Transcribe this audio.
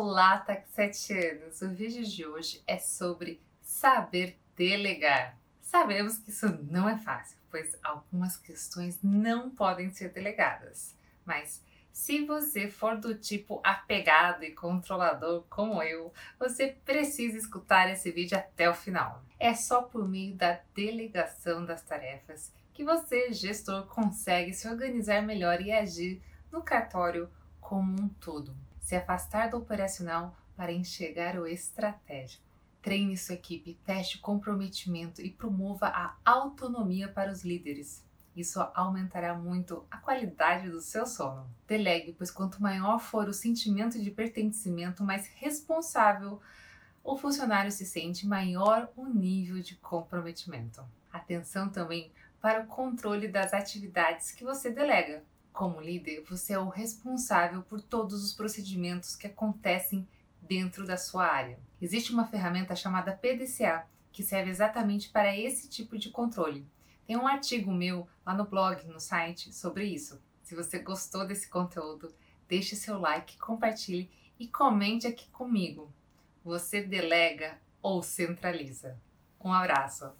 Olá, taxetianos! O vídeo de hoje é sobre saber delegar. Sabemos que isso não é fácil, pois algumas questões não podem ser delegadas. Mas se você for do tipo apegado e controlador como eu, você precisa escutar esse vídeo até o final. É só por meio da delegação das tarefas que você, gestor, consegue se organizar melhor e agir no cartório como um todo se afastar do operacional para enxergar o estratégico. Treine sua equipe, teste o comprometimento e promova a autonomia para os líderes. Isso aumentará muito a qualidade do seu sono. Delegue, pois quanto maior for o sentimento de pertencimento, mais responsável o funcionário se sente, maior o nível de comprometimento. Atenção também para o controle das atividades que você delega. Como líder, você é o responsável por todos os procedimentos que acontecem dentro da sua área. Existe uma ferramenta chamada PDCA que serve exatamente para esse tipo de controle. Tem um artigo meu lá no blog, no site, sobre isso. Se você gostou desse conteúdo, deixe seu like, compartilhe e comente aqui comigo. Você delega ou centraliza? Um abraço!